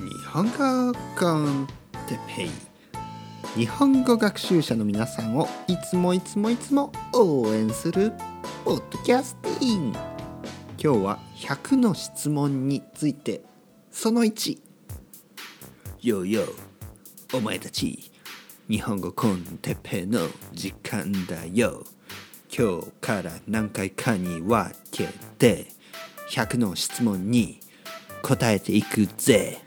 日本語コンテペイ日本語学習者の皆さんをいつもいつもいつも応援するポッドキャスティン今日は100の質問について。その1よよお前たち日本語コンテペイの時間だよ。今日から何回かに分けて100の質問に答えていくぜ。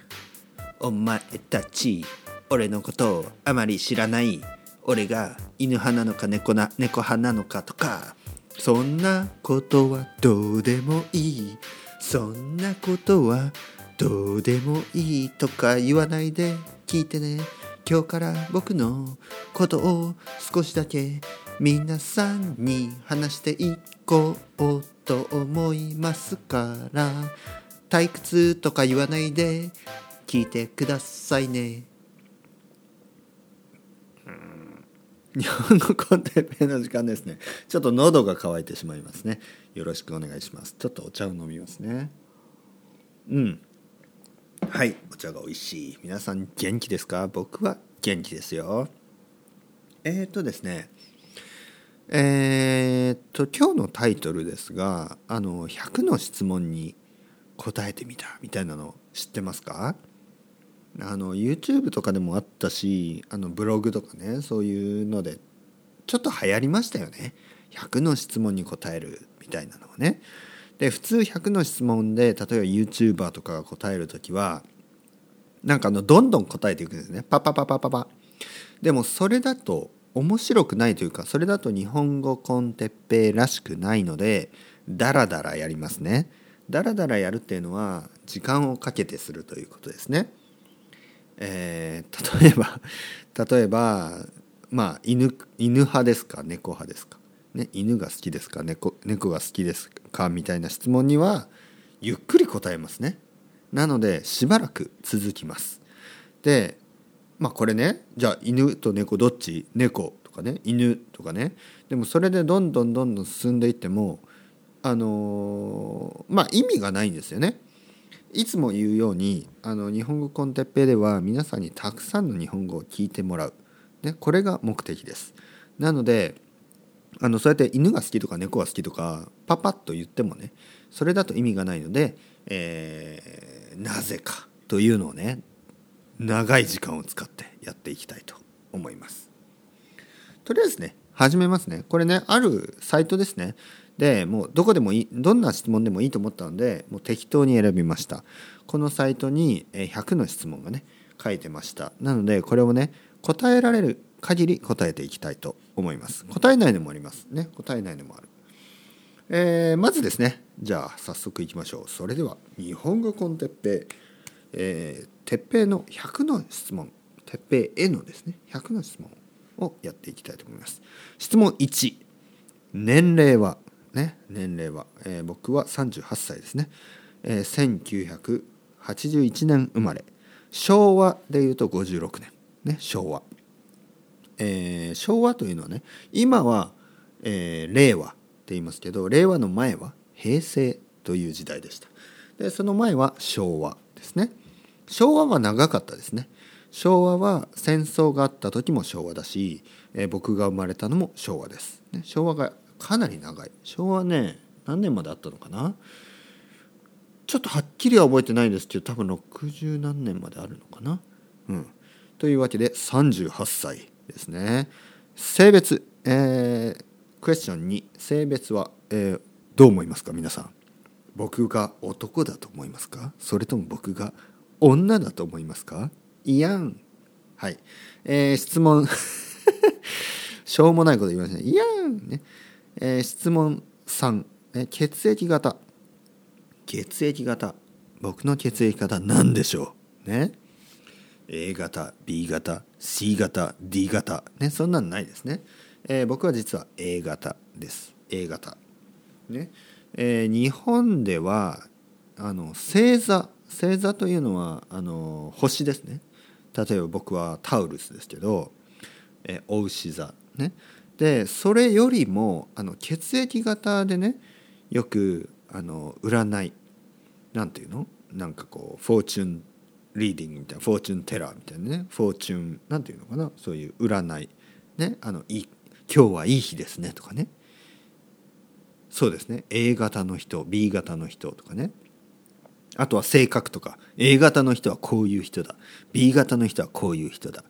お前たち俺のことをあまり知らない俺が犬派なのか猫な猫派なのかとかそんなことはどうでもいいそんなことはどうでもいいとか言わないで聞いてね。今日から僕のことを少しだけ皆さんに話していこうと思いますから退屈とか言わないで聞いてくださいね。日本語コンテッペイの時間ですね。ちょっと喉が渇いてしまいますね。よろしくお願いします。ちょっとお茶を飲みますね。うん。はい、お茶が美味しい。皆さん元気ですか？僕は元気ですよ。えー、とですね。えー、っと今日のタイトルですがあの100の質問に答えてみたみたいなの知ってますか？あの YouTube とかでもあったしあのブログとかねそういうのでちょっと流行りましたよね。100の質問に答えるみたいなのをね。で普通100の質問で例えば YouTuber とかが答える時はなんかあのどんどん答えていくんですね。パパパパパパでもそれだと面白くないというかそれだと日本語コンテッペイらしくないのでダラダラやりますね。ダラダラやるっていうのは時間をかけてするということですね。えー、例えば 例えばまあ犬犬派ですか？猫派ですか、ね、犬が好きですか？猫猫が好きですか？みたいな質問にはゆっくり答えますね。なのでしばらく続きます。でまあこれねじゃあ犬と猫どっち？猫とかね。犬とかね。でもそれでどんどんどんどん進んでいってもあのー、まあ意味がないんですよね。いつも言うようにあの日本語コンテッペイでは皆さんにたくさんの日本語を聞いてもらう、ね、これが目的です。なのであのそうやって犬が好きとか猫が好きとかパパッと言ってもねそれだと意味がないので、えー、なぜかというのをね長い時間を使ってやっていきたいと思います。とりあえずね始めますね。これねあるサイトですね。でもうどこでもいいどんな質問でもいいと思ったのでもう適当に選びました。このサイトに100の質問がね書いてました。なのでこれをね答えられる限り答えていきたいと思います。答えないのもあります。ね答えないのもある、えー、まずですねじゃあ早速いきましょう。それでは日本語コンテッペイ、えー、てっぺいの100の質問。てっぺいへのですね100の質問をやっていきたいと思います。質問1年齢はね、年齢は、えー、僕は38歳ですね、えー、1981年生まれ。昭和でいうと56年、ね、昭和、えー、昭和というのはね今は、えー、令和って言いますけど令和の前は平成という時代でした。でその前は昭和ですね。昭和は長かったですね。昭和は戦争があった時も昭和だし、えー、僕が生まれたのも昭和です、ね、昭和がかなり長い。昭和ね何年まであったのかな？ちょっとはっきりは覚えてないですけど多分60何年まであるのかな？うん。というわけで38歳ですね。性別えー、クエスチョン2性別は、えー、どう思いますか？皆さん。僕が男だと思いますか？それとも僕が女だと思いますか？いやん。はい、えー、質問。しょうもないこと言いましたね。いやんねえー、質問3、え血液型。血液型。僕の血液型何でしょう？ね。A 型 B 型 C 型 D 型。ねそんなんないですね、えー、僕は実は A 型です。A 型。ね、えー、日本ではあの星座。星座というのはあの星ですね。例えば僕は Taurus ですけど、えー、おうし座。ね。でそれよりもあの血液型でねよくあの占い。なんていうの？なんかこう fortune reading みたいな fortune teller みたいなねフォーチュンなんていうのかな？そういう占い。ねあのい今日はいい日ですねとかね。そうですね。A 型の人 B 型の人とかね。あとは性格とか。A 型の人はこういう人だ。B 型の人はこういう人だ、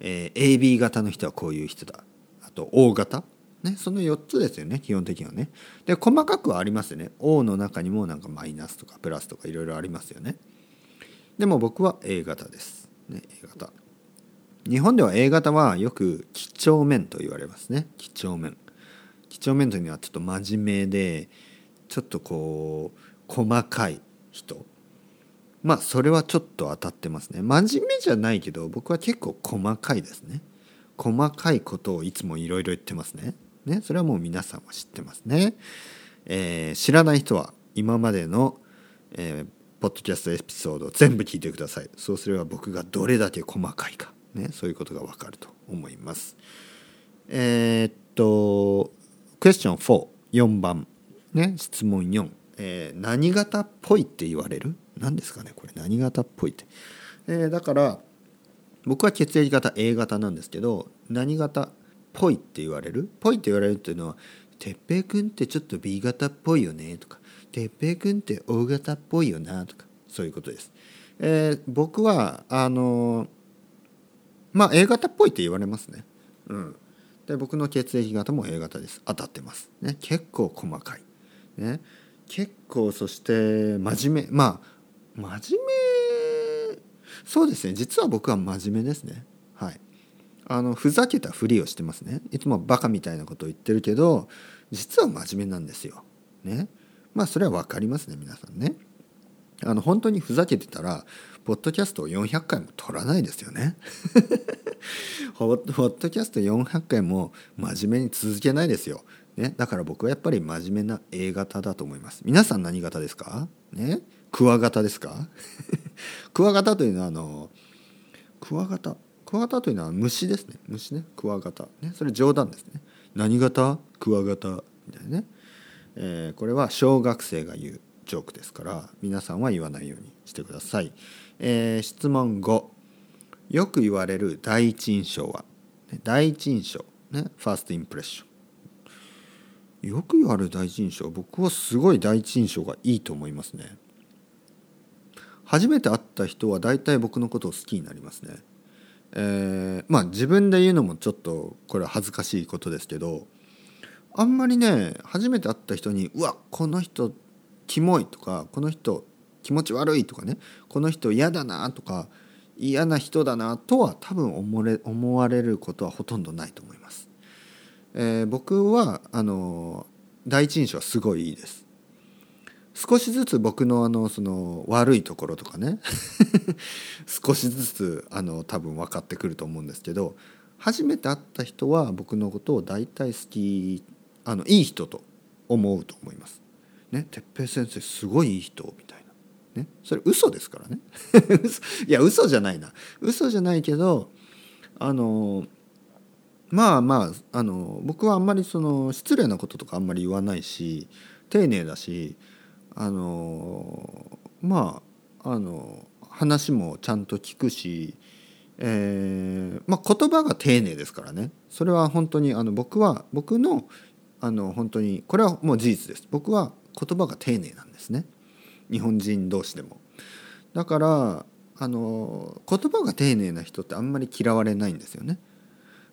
えー、AB 型の人はこういう人だ。と O 型？ね、その4つですよね基本的にはね。で細かくはありますよね。O の中にもなんかマイナスとかプラスとかいろいろありますよね。でも僕は A 型です。ね、A 型。日本では A 型はよく几帳面と言われますね。几帳面。几帳面というのはちょっと真面目でちょっとこう細かい人。まあそれはちょっと当たってますね。真面目じゃないけど僕は結構細かいですね。細かいことをいつもいろいろ言ってますね。ね、それはもう皆さんは知ってますね。えー、知らない人は今までの、えー、ポッドキャストエピソードを全部聞いてください。そうすれば僕がどれだけ細かいか、ね、そういうことがわかると思います。えー、っと、クエスチョン4、4番、ね、質問4、えー、何型っぽいって言われる？何ですかねこれ何型っぽいって。えー、だから僕は血液型 A 型なんですけど何型？っぽいって言われる？ぽいって言われるっていうのは「哲平君ってちょっと B 型っぽいよね」とか「哲平君って O 型っぽいよな」とかそういうことです。えー、僕はあのまあ A 型っぽいって言われますね。うん、で僕の血液型も A 型です。当たってます。ね、結構細かい。ね、結構そして真面目。まあ真面目そうですね実は僕は真面目ですね。はいあのふざけたふりをしてますねいつもバカみたいなことを言ってるけど実は真面目なんですよ。ねまあそれは分かりますね皆さんね。あの本当にふざけてたらポッドキャストを400回も撮らないですよね。ポッドキャスト400回も真面目に続けないですよ。ね、だから僕はやっぱり真面目な A 型だと思います。皆さん何型ですか？ねクワガタですか？クワガタというのはあのクワガタ？クワガタというのは虫ですね。虫ね。クワガタ。ね。それ冗談ですね。何型？クワガタみたいなね、えー、これは小学生が言うジョークですから皆さんは言わないようにしてください、えー、質問5よく言われる第一印象は？第一印象。ね。ファーストインプレッション。よく言われる第一印象。僕はすごい第一印象がいいと思いますね。初めて会った人は大体僕のことを好きになりますねえー、まあ自分で言うのもちょっとこれは恥ずかしいことですけどあんまりね初めて会った人に「うわこの人キモい」とか「この人気持ち悪い」とかね「この人嫌だな」とか「嫌な人だな」とは多分思れ思われることはほとんどないと思います。えー、僕はあの第一印象はすごいいいです。少しずつ僕のあのその悪いところとかね 少しずつあの多分分かってくると思うんですけど初めて会った人は僕のことを大体好きあのいい人と思うと思います。ね、哲平先生すごいいい人みたいな。ね、それ嘘ですからね いや嘘じゃないな嘘じゃないけどあのまあまああの僕はあんまりその失礼なこととかあんまり言わないし丁寧だしあのまああの話もちゃんと聞くし、えーまあ、言葉が丁寧ですからねそれは本当にあの僕は僕のあの本当にこれはもう事実です僕は言葉が丁寧なんですね日本人同士でも。だからあの言葉が丁寧な人ってあんまり嫌われないんですよね。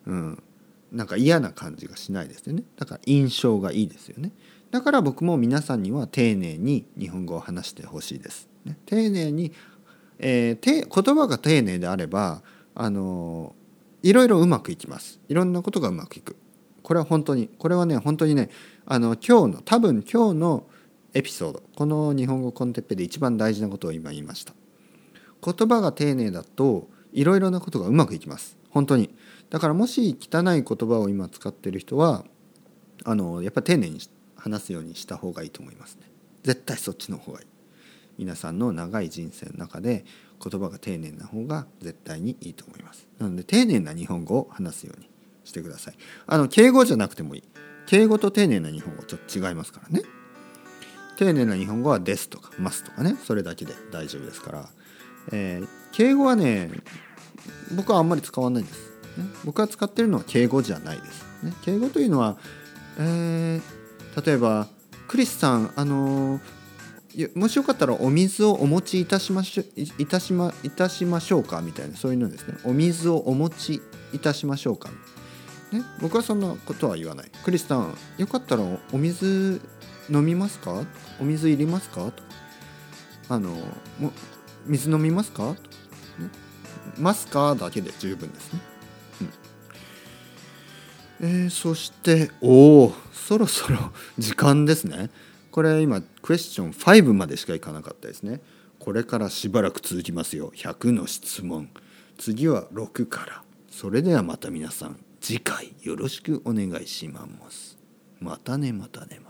うん、なんか嫌な感じがしないですよねだから印象がいいですよね。だから僕も皆さんには丁寧に日本語を話してほしいです。ね、丁寧に、えー、言葉が丁寧であればあのいろいろうまくいきます。いろんなことがうまくいく。これは本当にこれはね本当にねあの今日の多分今日のエピソードこの日本語コンテッペで一番大事なことを今言いました。言葉が丁寧だといろいろなことがうまくいきます。本当に。だからもし汚い言葉を今使ってる人はあのやっぱり丁寧にして話すようにした方がいいと思いますね。絶対そっちの方がいい。皆さんの長い人生の中で言葉が丁寧な方が絶対にいいと思います。なので丁寧な日本語を話すようにしてください。あの敬語じゃなくてもいい。敬語と丁寧な日本語ちょっと違いますからね。丁寧な日本語は「です」とか「ます」とかね。それだけで大丈夫ですから、えー敬語はね僕はあんまり使わないんです、ね、僕が使ってるのは敬語じゃないです、ね、敬語というのは、えー例えば「クリスさんあのもしよかったらお水をお持ちいたしましょいたしまいたしましょうか？みたいなそういうのですね。お水をお持ちいたしましょうか、ね、僕はそんなことは言わない。クリスさんよかったらお水飲みますか？お水いりますか？と。あのも水飲みますか？と、ね、ますか？だけで十分ですね、えーそしておおそろそろ 時間ですね。これ今クエスチョン5までしかいかなかったですね。これからしばらく続きますよ。100の質問。次は6から。それではまた皆さん次回よろしくお願いします。またねまたねまたね。